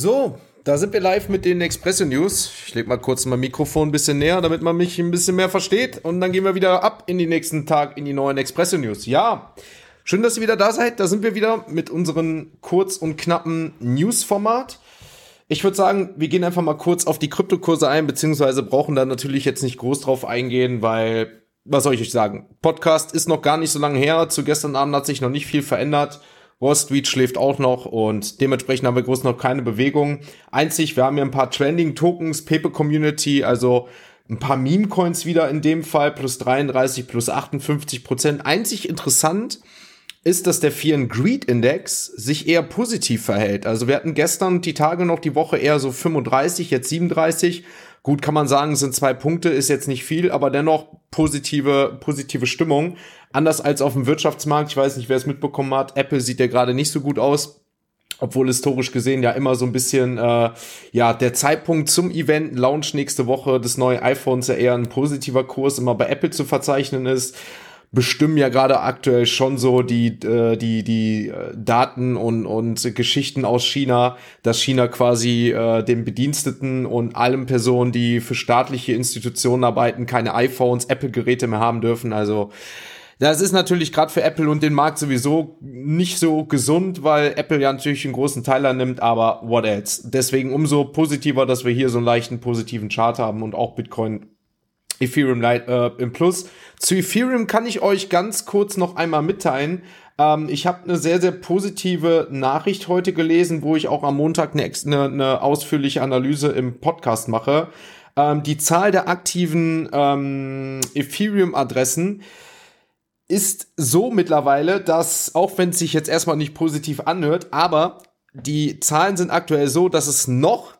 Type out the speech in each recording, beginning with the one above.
So, da sind wir live mit den Expresso News. Ich leg mal kurz mein Mikrofon ein bisschen näher, damit man mich ein bisschen mehr versteht. Und dann gehen wir wieder ab in den nächsten Tag in die neuen Expresso News. Ja, schön, dass ihr wieder da seid. Da sind wir wieder mit unserem kurz und knappen News-Format. Ich würde sagen, wir gehen einfach mal kurz auf die Kryptokurse ein, beziehungsweise brauchen da natürlich jetzt nicht groß drauf eingehen, weil, was soll ich euch sagen? Podcast ist noch gar nicht so lange her. Zu gestern Abend hat sich noch nicht viel verändert. Wall Street schläft auch noch und dementsprechend haben wir groß noch keine Bewegung. Einzig, wir haben hier ein paar Trending Tokens, Paper Community, also ein paar Meme Coins wieder in dem Fall, plus 33, plus 58 Prozent. Einzig interessant ist, dass der Fear Greed Index sich eher positiv verhält. Also wir hatten gestern die Tage noch die Woche eher so 35, jetzt 37. Gut, kann man sagen, sind zwei Punkte, ist jetzt nicht viel, aber dennoch positive, positive Stimmung. Anders als auf dem Wirtschaftsmarkt. Ich weiß nicht, wer es mitbekommen hat. Apple sieht ja gerade nicht so gut aus. Obwohl historisch gesehen ja immer so ein bisschen, äh, ja, der Zeitpunkt zum Event, Launch nächste Woche des neuen iPhones ja eher ein positiver Kurs immer bei Apple zu verzeichnen ist bestimmen ja gerade aktuell schon so die, äh, die, die äh, Daten und, und Geschichten aus China, dass China quasi äh, den Bediensteten und allen Personen, die für staatliche Institutionen arbeiten, keine iPhones, Apple-Geräte mehr haben dürfen. Also das ist natürlich gerade für Apple und den Markt sowieso nicht so gesund, weil Apple ja natürlich einen großen Teil annimmt, aber what else? Deswegen umso positiver, dass wir hier so einen leichten positiven Chart haben und auch Bitcoin Ethereum Light, äh, im Plus. Zu Ethereum kann ich euch ganz kurz noch einmal mitteilen. Ähm, ich habe eine sehr, sehr positive Nachricht heute gelesen, wo ich auch am Montag eine, eine, eine ausführliche Analyse im Podcast mache. Ähm, die Zahl der aktiven ähm, Ethereum-Adressen ist so mittlerweile, dass, auch wenn es sich jetzt erstmal nicht positiv anhört, aber die Zahlen sind aktuell so, dass es noch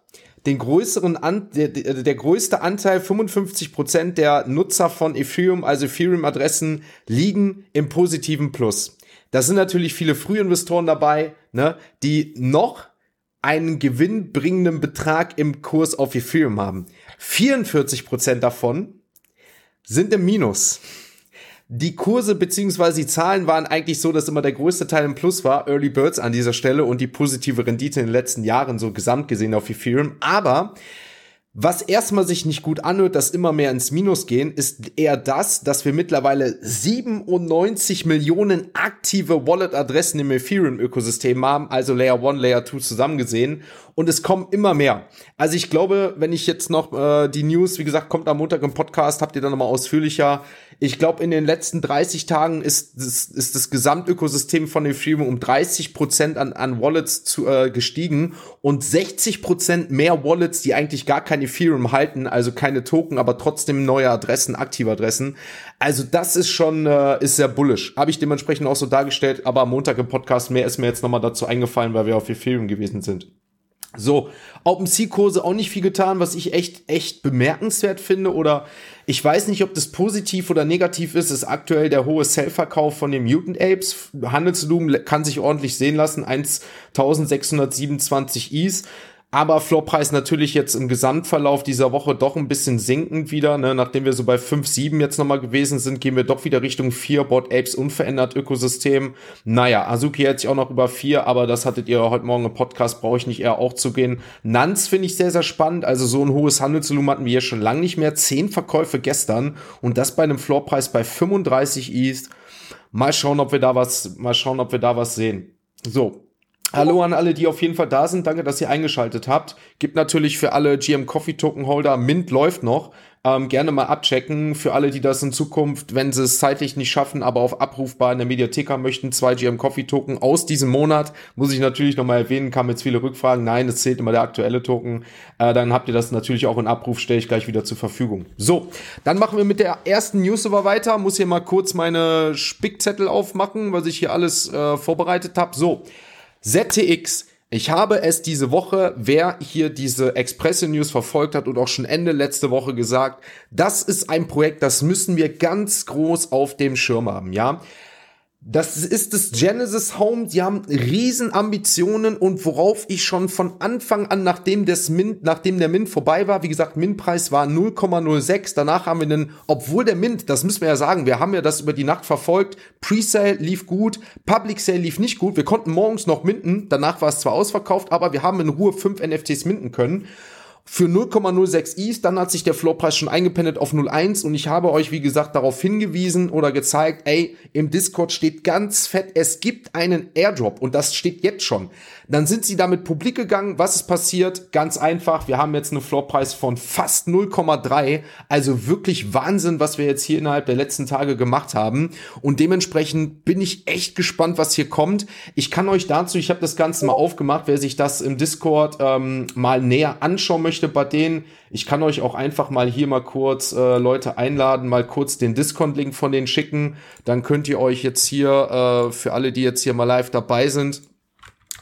den größeren An der, der größte Anteil, 55 Prozent der Nutzer von Ethereum, also Ethereum-Adressen, liegen im positiven Plus. Da sind natürlich viele Frühinvestoren dabei, ne, die noch einen gewinnbringenden Betrag im Kurs auf Ethereum haben. 44 Prozent davon sind im Minus die Kurse beziehungsweise die Zahlen waren eigentlich so, dass immer der größte Teil im Plus war, Early Birds an dieser Stelle und die positive Rendite in den letzten Jahren so gesamt gesehen auf Ethereum. Aber was erstmal sich nicht gut anhört, dass immer mehr ins Minus gehen, ist eher das, dass wir mittlerweile 97 Millionen aktive Wallet-Adressen im Ethereum-Ökosystem haben, also Layer 1, Layer 2 zusammengesehen. Und es kommen immer mehr. Also ich glaube, wenn ich jetzt noch äh, die News, wie gesagt, kommt am Montag im Podcast, habt ihr dann nochmal ausführlicher. Ich glaube, in den letzten 30 Tagen ist, das, ist das Gesamtökosystem von Ethereum um 30 Prozent an, an Wallets zu, äh, gestiegen und 60 Prozent mehr Wallets, die eigentlich gar kein Ethereum halten, also keine Token, aber trotzdem neue Adressen, aktive Adressen. Also das ist schon, äh, ist sehr bullish. Habe ich dementsprechend auch so dargestellt, aber am Montag im Podcast mehr ist mir jetzt nochmal dazu eingefallen, weil wir auf Ethereum gewesen sind. So, OpenSea-Kurse auch nicht viel getan, was ich echt, echt bemerkenswert finde. Oder ich weiß nicht, ob das positiv oder negativ ist, ist aktuell der hohe Sell-Verkauf von den Mutant Apes. Handelsvolumen kann sich ordentlich sehen lassen, 1627 Is. Aber Floorpreis natürlich jetzt im Gesamtverlauf dieser Woche doch ein bisschen sinkend wieder. Ne? Nachdem wir so bei 5, 7 jetzt nochmal gewesen sind, gehen wir doch wieder Richtung 4. Bot Apes unverändert Ökosystem. Naja, Azuki hält sich auch noch über 4, aber das hattet ihr heute Morgen im Podcast, brauche ich nicht eher auch zu gehen. Nanz finde ich sehr, sehr spannend. Also so ein hohes Handelsvolumen hatten wir hier schon lange nicht mehr. 10 Verkäufe gestern und das bei einem Floorpreis bei 35 East. Mal schauen, ob wir da was, mal schauen, ob wir da was sehen. So, Hallo an alle, die auf jeden Fall da sind. Danke, dass ihr eingeschaltet habt. Gibt natürlich für alle GM Coffee Token Holder, Mint läuft noch. Ähm, gerne mal abchecken. Für alle, die das in Zukunft, wenn sie es zeitlich nicht schaffen, aber auf abrufbar in der Mediathek haben möchten, zwei GM Coffee Token aus diesem Monat. Muss ich natürlich nochmal erwähnen, kam jetzt viele Rückfragen. Nein, es zählt immer der aktuelle Token. Äh, dann habt ihr das natürlich auch in Abruf, stelle ich gleich wieder zur Verfügung. So, dann machen wir mit der ersten News aber weiter. Muss hier mal kurz meine Spickzettel aufmachen, was ich hier alles äh, vorbereitet habe. So. ZTX. Ich habe es diese Woche, wer hier diese Express News verfolgt hat und auch schon Ende letzte Woche gesagt, das ist ein Projekt, das müssen wir ganz groß auf dem Schirm haben, ja. Das ist das Genesis Home. Die haben riesen Ambitionen und worauf ich schon von Anfang an, nachdem das Mint, nachdem der Mint vorbei war, wie gesagt, Mintpreis war 0,06. Danach haben wir einen, obwohl der Mint, das müssen wir ja sagen, wir haben ja das über die Nacht verfolgt. Presale lief gut, Public Sale lief nicht gut. Wir konnten morgens noch minten. Danach war es zwar ausverkauft, aber wir haben in Ruhe fünf NFTs minten können für 0,06 ETH, dann hat sich der Floorpreis schon eingependelt auf 0,1 und ich habe euch, wie gesagt, darauf hingewiesen oder gezeigt, ey, im Discord steht ganz fett, es gibt einen Airdrop und das steht jetzt schon. Dann sind sie damit publik gegangen. Was ist passiert? Ganz einfach. Wir haben jetzt einen Floorpreis von fast 0,3. Also wirklich Wahnsinn, was wir jetzt hier innerhalb der letzten Tage gemacht haben. Und dementsprechend bin ich echt gespannt, was hier kommt. Ich kann euch dazu, ich habe das Ganze mal aufgemacht, wer sich das im Discord ähm, mal näher anschauen möchte bei denen. Ich kann euch auch einfach mal hier mal kurz äh, Leute einladen, mal kurz den Discord-Link von denen schicken. Dann könnt ihr euch jetzt hier, äh, für alle, die jetzt hier mal live dabei sind,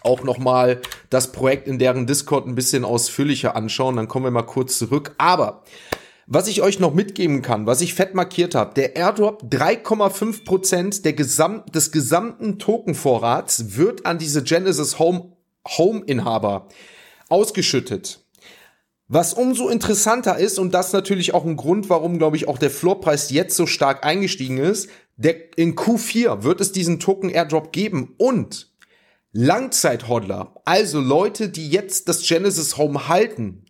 auch nochmal das Projekt in deren Discord ein bisschen ausführlicher anschauen. Dann kommen wir mal kurz zurück. Aber was ich euch noch mitgeben kann, was ich fett markiert habe, der Airdrop 3,5 Prozent der Gesamt, des gesamten Tokenvorrats wird an diese Genesis Home, Home Inhaber ausgeschüttet. Was umso interessanter ist, und das natürlich auch ein Grund, warum, glaube ich, auch der Floorpreis jetzt so stark eingestiegen ist, der, in Q4 wird es diesen Token Airdrop geben und Langzeithodler, also Leute, die jetzt das Genesis Home halten,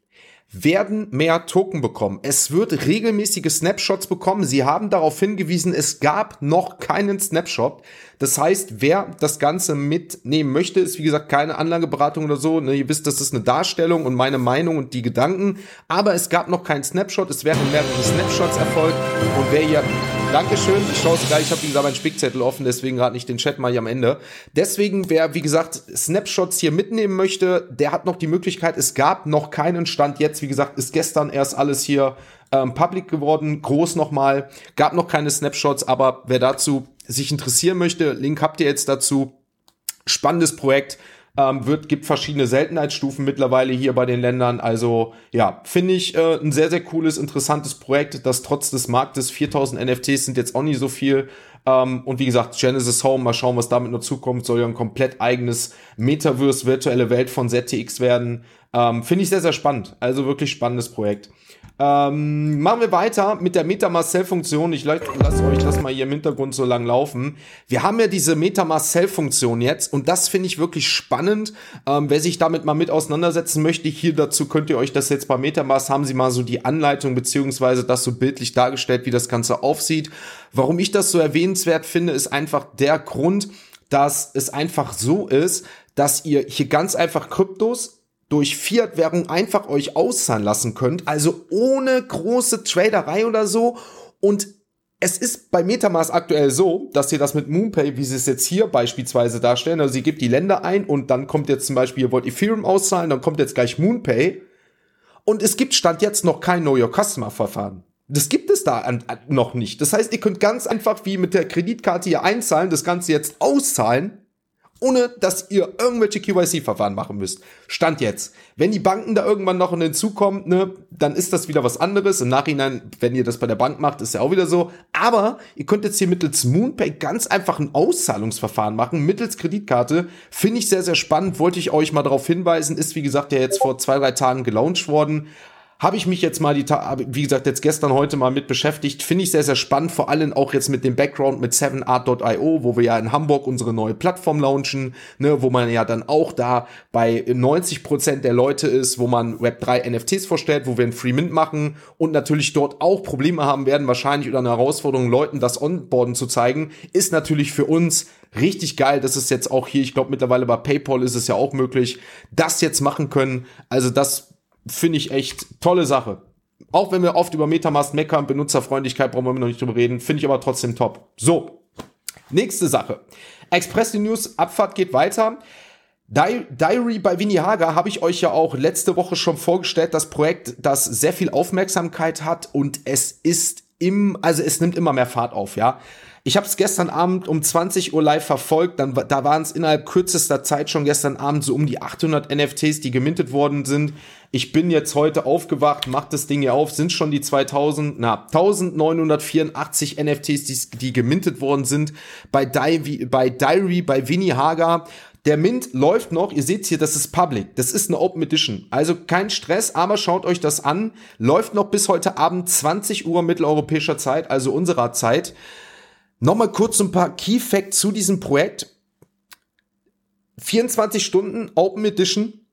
werden mehr Token bekommen. Es wird regelmäßige Snapshots bekommen. Sie haben darauf hingewiesen, es gab noch keinen Snapshot. Das heißt, wer das Ganze mitnehmen möchte, ist wie gesagt keine Anlageberatung oder so. Ne, ihr wisst, das ist eine Darstellung und meine Meinung und die Gedanken. Aber es gab noch keinen Snapshot. Es werden mehrere Snapshots erfolgt. Und wer hier Dankeschön. Ich schaue es gleich. Ich habe, wie gesagt, meinen Spickzettel offen, deswegen gerade nicht den Chat mal hier am Ende. Deswegen, wer, wie gesagt, Snapshots hier mitnehmen möchte, der hat noch die Möglichkeit. Es gab noch keinen Stand jetzt. Wie gesagt, ist gestern erst alles hier ähm, public geworden. Groß nochmal. Gab noch keine Snapshots, aber wer dazu sich interessieren möchte, Link habt ihr jetzt dazu. Spannendes Projekt ähm, wird, gibt verschiedene Seltenheitsstufen mittlerweile hier bei den Ländern. Also ja, finde ich äh, ein sehr, sehr cooles, interessantes Projekt, das trotz des Marktes 4000 NFTs sind jetzt auch nicht so viel. Ähm, und wie gesagt, Genesis Home, mal schauen, was damit noch zukommt, soll ja ein komplett eigenes Metaverse, virtuelle Welt von ZTX werden. Ähm, finde ich sehr, sehr spannend. Also wirklich spannendes Projekt. Ähm, machen wir weiter mit der MetaMask-Cell-Funktion. Ich lasse euch das mal hier im Hintergrund so lang laufen. Wir haben ja diese MetaMask-Cell-Funktion jetzt und das finde ich wirklich spannend. Ähm, wer sich damit mal mit auseinandersetzen möchte, hier dazu könnt ihr euch das jetzt bei MetaMask, haben sie mal so die Anleitung beziehungsweise das so bildlich dargestellt, wie das Ganze aufsieht. Warum ich das so erwähnenswert finde, ist einfach der Grund, dass es einfach so ist, dass ihr hier ganz einfach Kryptos durch Fiat-Währung einfach euch auszahlen lassen könnt, also ohne große Traderei oder so. Und es ist bei Metamask aktuell so, dass ihr das mit Moonpay, wie sie es jetzt hier beispielsweise darstellen, also sie gibt die Länder ein und dann kommt jetzt zum Beispiel, ihr wollt Ethereum auszahlen, dann kommt jetzt gleich Moonpay. Und es gibt Stand jetzt noch kein Know Your Customer Verfahren. Das gibt es da an, an, noch nicht. Das heißt, ihr könnt ganz einfach wie mit der Kreditkarte hier einzahlen, das Ganze jetzt auszahlen ohne dass ihr irgendwelche KYC-Verfahren machen müsst. Stand jetzt. Wenn die Banken da irgendwann noch hinzukommen, ne, dann ist das wieder was anderes. Im Nachhinein, wenn ihr das bei der Bank macht, ist ja auch wieder so. Aber ihr könnt jetzt hier mittels Moonpay ganz einfach ein Auszahlungsverfahren machen, mittels Kreditkarte. Finde ich sehr, sehr spannend. Wollte ich euch mal darauf hinweisen. Ist, wie gesagt, ja jetzt vor zwei, drei Tagen gelauncht worden habe ich mich jetzt mal die, wie gesagt, jetzt gestern, heute mal mit beschäftigt. Finde ich sehr, sehr spannend, vor allem auch jetzt mit dem Background mit 7art.io, wo wir ja in Hamburg unsere neue Plattform launchen, ne, wo man ja dann auch da bei 90 Prozent der Leute ist, wo man Web3 NFTs vorstellt, wo wir ein Free Mint machen und natürlich dort auch Probleme haben werden, wahrscheinlich oder eine Herausforderung, Leuten das Onboarden zu zeigen, ist natürlich für uns richtig geil. Das ist jetzt auch hier, ich glaube mittlerweile bei PayPal ist es ja auch möglich, das jetzt machen können. Also das finde ich echt tolle Sache. Auch wenn wir oft über Metamask meckern, Benutzerfreundlichkeit brauchen wir noch nicht drüber reden, finde ich aber trotzdem top. So, nächste Sache. Express News, Abfahrt geht weiter. Diary bei Winnie Hager habe ich euch ja auch letzte Woche schon vorgestellt, das Projekt, das sehr viel Aufmerksamkeit hat und es ist im, also es nimmt immer mehr Fahrt auf, ja. Ich habe es gestern Abend um 20 Uhr live verfolgt, dann da waren es innerhalb kürzester Zeit schon gestern Abend so um die 800 NFTs, die gemintet worden sind. Ich bin jetzt heute aufgewacht, mach das Ding hier auf, sind schon die 2000, na 1984 NFTs, die, die gemintet worden sind bei, Di bei Diary, bei Winnie Hager. Der Mint läuft noch, ihr seht hier, das ist Public, das ist eine Open Edition. Also kein Stress, aber schaut euch das an. Läuft noch bis heute Abend 20 Uhr mitteleuropäischer Zeit, also unserer Zeit. Nochmal kurz ein paar Key Facts zu diesem Projekt. 24 Stunden Open Edition.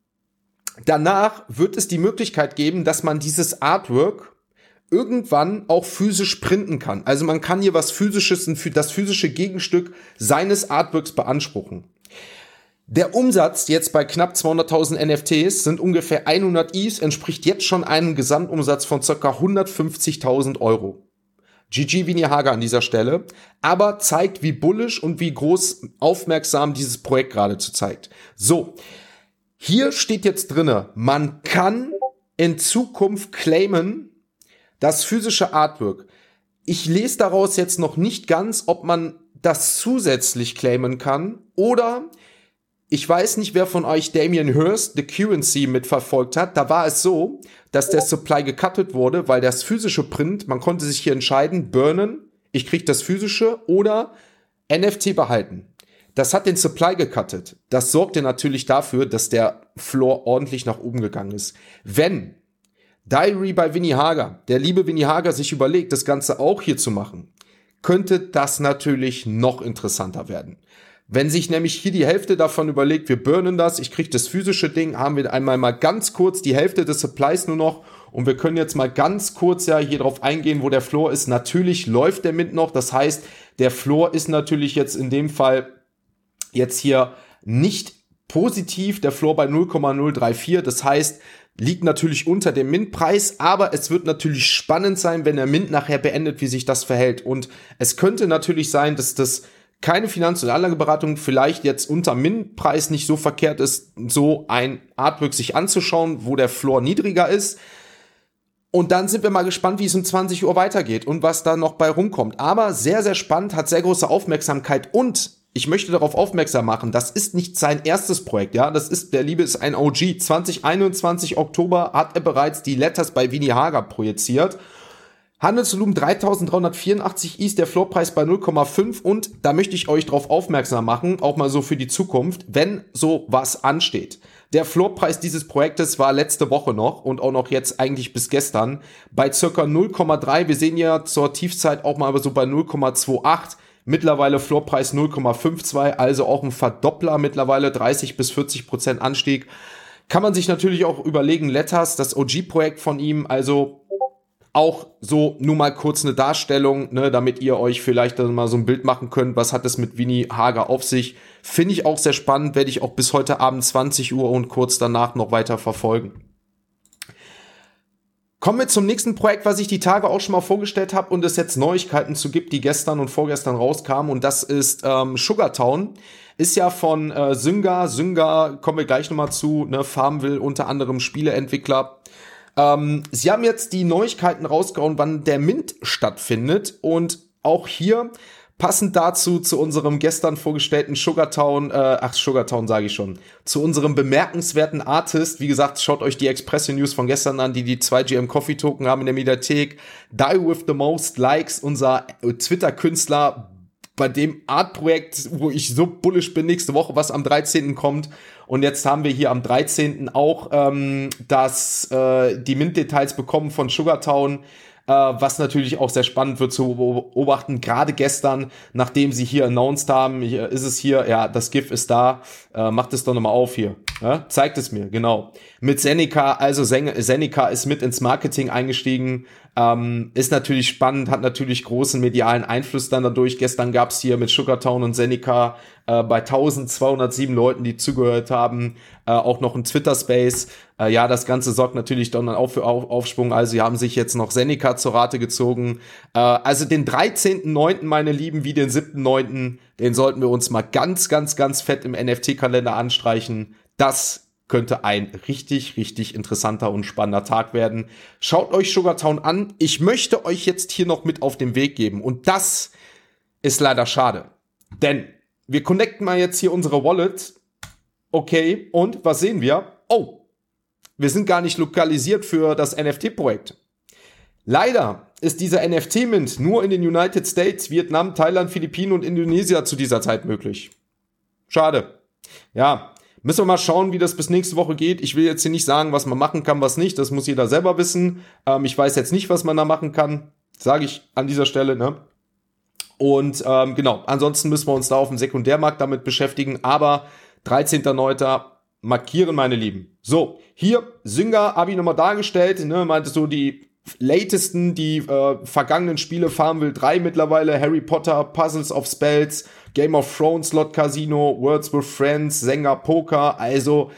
Danach wird es die Möglichkeit geben, dass man dieses Artwork irgendwann auch physisch printen kann. Also man kann hier was physisches, das physische Gegenstück seines Artworks beanspruchen. Der Umsatz jetzt bei knapp 200.000 NFTs sind ungefähr 100 Is, entspricht jetzt schon einem Gesamtumsatz von ca. 150.000 Euro. GG Vini Hager an dieser Stelle, aber zeigt, wie bullish und wie groß aufmerksam dieses Projekt geradezu zeigt. So, hier steht jetzt drinne, man kann in Zukunft claimen, das physische Artwork. Ich lese daraus jetzt noch nicht ganz, ob man das zusätzlich claimen kann oder ich weiß nicht, wer von euch Damien Hirst, The Currency, mitverfolgt hat. Da war es so, dass der Supply gecuttet wurde, weil das physische Print, man konnte sich hier entscheiden, burnen, ich krieg das physische oder NFT behalten. Das hat den Supply gecuttet. Das sorgte natürlich dafür, dass der Floor ordentlich nach oben gegangen ist. Wenn Diary bei Winnie Hager, der liebe Winnie Hager sich überlegt, das Ganze auch hier zu machen, könnte das natürlich noch interessanter werden. Wenn sich nämlich hier die Hälfte davon überlegt, wir burnen das, ich kriege das physische Ding, haben wir einmal mal ganz kurz die Hälfte des Supplies nur noch und wir können jetzt mal ganz kurz ja hier drauf eingehen, wo der Floor ist. Natürlich läuft der mit noch, das heißt, der Floor ist natürlich jetzt in dem Fall jetzt hier nicht positiv, der Floor bei 0,034, das heißt, liegt natürlich unter dem Mint-Preis, aber es wird natürlich spannend sein, wenn der Mint nachher beendet, wie sich das verhält. Und es könnte natürlich sein, dass das keine Finanz- und Anlageberatung vielleicht jetzt unter Min-Preis nicht so verkehrt ist, so ein Artwork sich anzuschauen, wo der Floor niedriger ist. Und dann sind wir mal gespannt, wie es um 20 Uhr weitergeht und was da noch bei rumkommt. Aber sehr, sehr spannend, hat sehr große Aufmerksamkeit und ich möchte darauf aufmerksam machen, das ist nicht sein erstes Projekt, ja. Das ist, der Liebe ist ein OG. 2021 Oktober hat er bereits die Letters bei Winnie Hager projiziert Handelsvolumen 3384 ist der Floorpreis bei 0,5 und da möchte ich euch darauf aufmerksam machen, auch mal so für die Zukunft, wenn so was ansteht. Der Floorpreis dieses Projektes war letzte Woche noch und auch noch jetzt eigentlich bis gestern bei circa 0,3. Wir sehen ja zur Tiefzeit auch mal so bei 0,28. Mittlerweile Floorpreis 0,52, also auch ein Verdoppler mittlerweile 30 bis 40 Prozent Anstieg. Kann man sich natürlich auch überlegen, Letters, das OG-Projekt von ihm, also auch so nur mal kurz eine Darstellung, ne, damit ihr euch vielleicht dann mal so ein Bild machen könnt, was hat es mit Winnie Hager auf sich. Finde ich auch sehr spannend, werde ich auch bis heute Abend 20 Uhr und kurz danach noch weiter verfolgen. Kommen wir zum nächsten Projekt, was ich die Tage auch schon mal vorgestellt habe und es jetzt Neuigkeiten zu gibt, die gestern und vorgestern rauskamen und das ist ähm, Sugartown. Ist ja von äh, Synga. Synga kommen wir gleich nochmal zu. Ne, Farmville unter anderem Spieleentwickler ähm, sie haben jetzt die Neuigkeiten rausgehauen, wann der Mint stattfindet. Und auch hier passend dazu zu unserem gestern vorgestellten Sugartown, äh, ach Sugartown sage ich schon, zu unserem bemerkenswerten Artist. Wie gesagt, schaut euch die Expression News von gestern an, die die 2GM Coffee Token haben in der Mediathek. Die with the most likes, unser Twitter-Künstler bei dem Art-Projekt, wo ich so bullish bin, nächste Woche, was am 13. kommt. Und jetzt haben wir hier am 13. auch ähm, das, äh, die Mint-Details bekommen von Sugartown. Äh, was natürlich auch sehr spannend wird zu beobachten. Gerade gestern, nachdem sie hier announced haben, ist es hier, ja, das GIF ist da, äh, macht es doch nochmal auf hier. Ja? Zeigt es mir, genau. Mit Seneca, also Seneca ist mit ins Marketing eingestiegen, ähm, ist natürlich spannend, hat natürlich großen medialen Einfluss dann dadurch. Gestern gab's hier mit Sugartown und Seneca äh, bei 1207 Leuten, die zugehört haben, äh, auch noch ein Twitter-Space. Äh, ja, das Ganze sorgt natürlich dann auch für Auf Aufschwung. Also sie haben sich jetzt noch Seneca zur Rate gezogen. Äh, also den 13.9., meine Lieben, wie den 7.9., den sollten wir uns mal ganz, ganz, ganz fett im NFT-Kalender anstreichen. Das könnte ein richtig, richtig interessanter und spannender Tag werden. Schaut euch Sugartown an. Ich möchte euch jetzt hier noch mit auf den Weg geben. Und das ist leider schade. Denn wir connecten mal jetzt hier unsere Wallet. Okay, und was sehen wir? Oh, wir sind gar nicht lokalisiert für das NFT-Projekt. Leider ist dieser NFT-Mint nur in den United States, Vietnam, Thailand, Philippinen und Indonesien zu dieser Zeit möglich. Schade. Ja, Müssen wir mal schauen, wie das bis nächste Woche geht. Ich will jetzt hier nicht sagen, was man machen kann, was nicht. Das muss jeder selber wissen. Ähm, ich weiß jetzt nicht, was man da machen kann. Sage ich an dieser Stelle, ne? Und ähm, genau, ansonsten müssen wir uns da auf dem Sekundärmarkt damit beschäftigen. Aber 13.09. markieren, meine Lieben. So, hier, Sünger habe ich nochmal dargestellt. Ne, meintest du, die latesten, die äh, vergangenen Spiele Farmville 3 mittlerweile, Harry Potter, Puzzles of Spells, Game of Thrones, Slot Casino, Words with Friends, Sänger Poker, also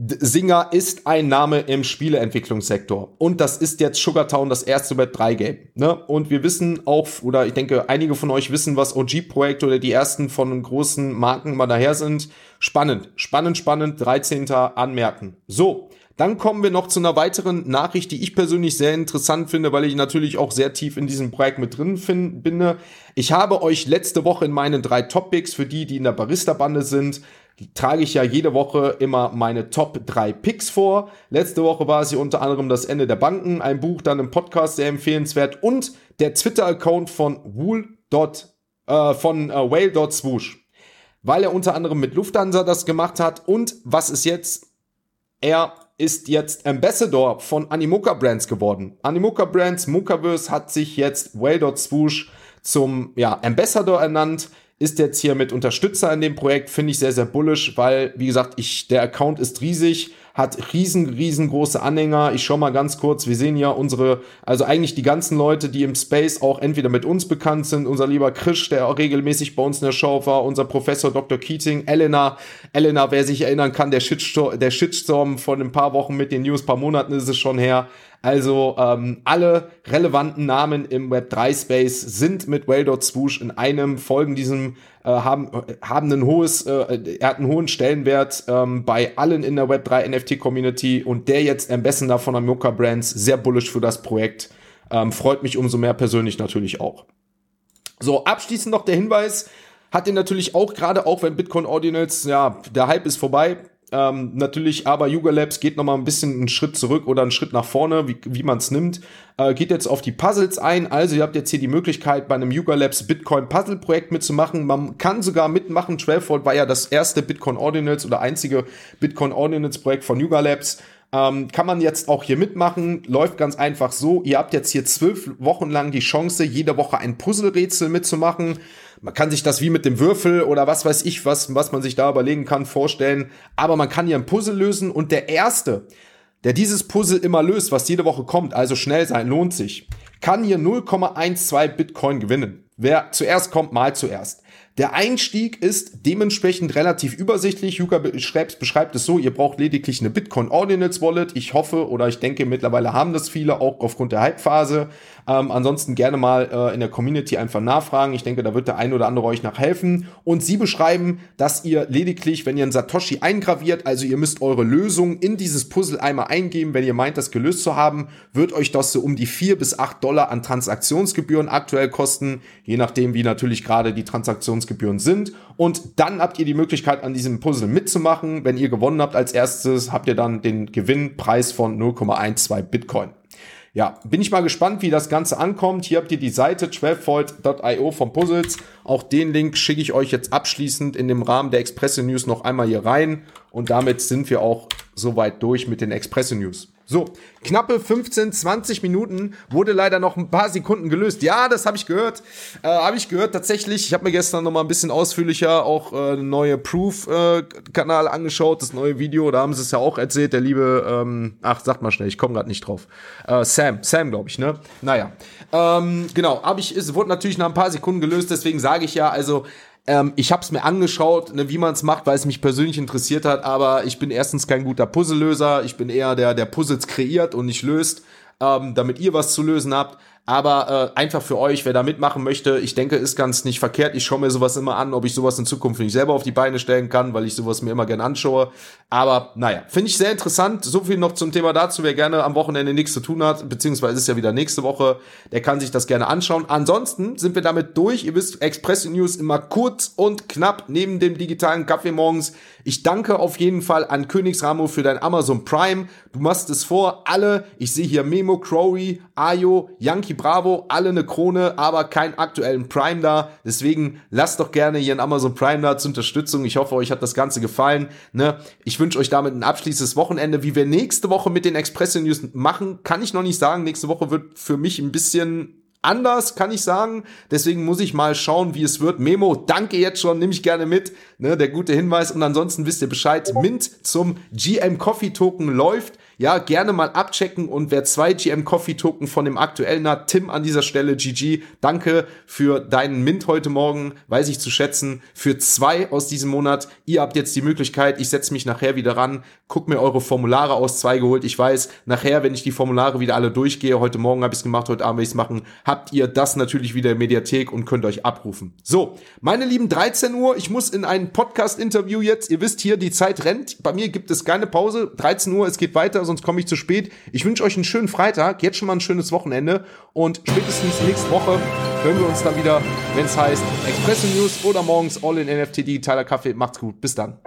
Singer ist ein Name im Spieleentwicklungssektor. Und das ist jetzt Sugartown das erste Web 3 Game. Ne? Und wir wissen auch, oder ich denke, einige von euch wissen, was OG-Projekte oder die ersten von großen Marken mal daher sind. Spannend, spannend, spannend. 13. anmerken. So, dann kommen wir noch zu einer weiteren Nachricht, die ich persönlich sehr interessant finde, weil ich natürlich auch sehr tief in diesem Projekt mit drin bin. Ich habe euch letzte Woche in meinen drei Topics, für die, die in der Barista-Bande sind, trage ich ja jede Woche immer meine Top 3 Picks vor. Letzte Woche war es hier unter anderem das Ende der Banken, ein Buch, dann im Podcast sehr empfehlenswert und der Twitter-Account von Wool. Äh, von äh, Whale.swoosh. Weil er unter anderem mit Lufthansa das gemacht hat und was ist jetzt? Er ist jetzt Ambassador von Animoca Brands geworden. Animoca Brands, Mocaverse hat sich jetzt Whale.swoosh zum ja, Ambassador ernannt, ist jetzt hier mit Unterstützer in dem Projekt, finde ich sehr, sehr bullish, weil, wie gesagt, ich, der Account ist riesig hat riesen, riesengroße Anhänger. Ich schau mal ganz kurz. Wir sehen ja unsere, also eigentlich die ganzen Leute, die im Space auch entweder mit uns bekannt sind. Unser lieber Krisch, der auch regelmäßig bei uns in der Show war. Unser Professor Dr. Keating. Elena. Elena, wer sich erinnern kann, der Shitstorm, der Shitstorm von ein paar Wochen mit den News, paar Monaten ist es schon her. Also ähm, alle relevanten Namen im Web3 Space sind mit Whale.swoosh in einem, folgen diesem, äh, haben, haben ein hohes, äh, er hat einen hohen Stellenwert ähm, bei allen in der Web3 NFT Community und der jetzt Ambassador von Amoka Brands, sehr bullish für das Projekt. Ähm, freut mich umso mehr persönlich natürlich auch. So, abschließend noch der Hinweis, hat ihr natürlich auch, gerade auch wenn Bitcoin Ordinals, ja, der Hype ist vorbei, ähm, natürlich, aber Yuga Labs geht nochmal ein bisschen einen Schritt zurück oder einen Schritt nach vorne, wie, wie man es nimmt. Äh, geht jetzt auf die Puzzles ein. Also ihr habt jetzt hier die Möglichkeit, bei einem Yuga Labs Bitcoin Puzzle Projekt mitzumachen. Man kann sogar mitmachen. 12 Volt war ja das erste Bitcoin Ordinals oder einzige Bitcoin Ordinals Projekt von Yuga Labs. Ähm, kann man jetzt auch hier mitmachen. Läuft ganz einfach so. Ihr habt jetzt hier zwölf Wochen lang die Chance, jede Woche ein Puzzle-Rätsel mitzumachen. Man kann sich das wie mit dem Würfel oder was weiß ich, was, was man sich da überlegen kann, vorstellen. Aber man kann hier ein Puzzle lösen und der Erste, der dieses Puzzle immer löst, was jede Woche kommt, also schnell sein, lohnt sich, kann hier 0,12 Bitcoin gewinnen. Wer zuerst kommt, mal zuerst. Der Einstieg ist dementsprechend relativ übersichtlich. Yuka beschreibt, beschreibt es so, ihr braucht lediglich eine Bitcoin Ordinals Wallet. Ich hoffe oder ich denke, mittlerweile haben das viele, auch aufgrund der Hype-Phase. Ähm, ansonsten gerne mal äh, in der Community einfach nachfragen. Ich denke, da wird der ein oder andere euch nachhelfen. Und sie beschreiben, dass ihr lediglich, wenn ihr einen Satoshi eingraviert, also ihr müsst eure Lösung in dieses Puzzle einmal eingeben, wenn ihr meint, das gelöst zu haben, wird euch das so um die vier bis acht Dollar an Transaktionsgebühren aktuell kosten, je nachdem, wie natürlich gerade die Transaktionsgebühren sind. Und dann habt ihr die Möglichkeit, an diesem Puzzle mitzumachen. Wenn ihr gewonnen habt als erstes, habt ihr dann den Gewinnpreis von 0,12 Bitcoin. Ja, bin ich mal gespannt, wie das Ganze ankommt. Hier habt ihr die Seite 12volt.io vom Puzzles. Auch den Link schicke ich euch jetzt abschließend in dem Rahmen der Expresse News noch einmal hier rein. Und damit sind wir auch soweit durch mit den Expresse News. So, knappe 15, 20 Minuten wurde leider noch ein paar Sekunden gelöst. Ja, das habe ich gehört. Äh, habe ich gehört tatsächlich. Ich habe mir gestern noch mal ein bisschen ausführlicher auch äh, neue Proof-Kanal äh, angeschaut, das neue Video. Da haben sie es ja auch erzählt. Der liebe, ähm, ach, sag mal schnell, ich komme gerade nicht drauf. Äh, Sam, Sam, glaube ich, ne? Naja, ähm, genau. Aber ich, es wurde natürlich nach ein paar Sekunden gelöst. Deswegen sage ich ja, also ähm, ich habe es mir angeschaut, ne, wie man es macht, weil es mich persönlich interessiert hat, aber ich bin erstens kein guter Puzzlelöser. Ich bin eher der, der Puzzles kreiert und nicht löst, ähm, damit ihr was zu lösen habt. Aber äh, einfach für euch, wer da mitmachen möchte, ich denke, ist ganz nicht verkehrt. Ich schaue mir sowas immer an, ob ich sowas in Zukunft nicht selber auf die Beine stellen kann, weil ich sowas mir immer gerne anschaue. Aber naja, finde ich sehr interessant. So viel noch zum Thema dazu. Wer gerne am Wochenende nichts zu tun hat, beziehungsweise ist ja wieder nächste Woche, der kann sich das gerne anschauen. Ansonsten sind wir damit durch. Ihr wisst, Express News immer kurz und knapp neben dem digitalen Kaffee morgens. Ich danke auf jeden Fall an Königsramo für dein Amazon Prime. Du machst es vor. Alle, ich sehe hier Memo, Crowley, Ayo, Yankee Bravo, alle eine Krone, aber keinen aktuellen Prime da. Deswegen lasst doch gerne hier ein Amazon Prime da zur Unterstützung. Ich hoffe, euch hat das Ganze gefallen. Ne? Ich wünsche euch damit ein abschließendes Wochenende. Wie wir nächste Woche mit den Express News machen, kann ich noch nicht sagen. Nächste Woche wird für mich ein bisschen anders, kann ich sagen. Deswegen muss ich mal schauen, wie es wird. Memo, danke jetzt schon, nehme ich gerne mit. Ne, der gute Hinweis. Und ansonsten wisst ihr Bescheid. Mint zum GM Coffee Token läuft. Ja, gerne mal abchecken und wer zwei GM Coffee Token von dem aktuellen hat, Tim an dieser Stelle, GG, danke für deinen Mint heute Morgen, weiß ich zu schätzen, für zwei aus diesem Monat. Ihr habt jetzt die Möglichkeit, ich setze mich nachher wieder ran, guck mir eure Formulare aus, zwei geholt. Ich weiß, nachher, wenn ich die Formulare wieder alle durchgehe, heute Morgen habe ich es gemacht, heute Abend will ich es machen, habt ihr das natürlich wieder in Mediathek und könnt euch abrufen. So, meine lieben 13 Uhr, ich muss in ein Podcast-Interview jetzt, ihr wisst hier, die Zeit rennt, bei mir gibt es keine Pause, 13 Uhr, es geht weiter, sonst komme ich zu spät. Ich wünsche euch einen schönen Freitag, jetzt schon mal ein schönes Wochenende und spätestens nächste Woche hören wir uns dann wieder, wenn es heißt Expresso News oder morgens All in NFT Digitaler Kaffee. Macht's gut, bis dann.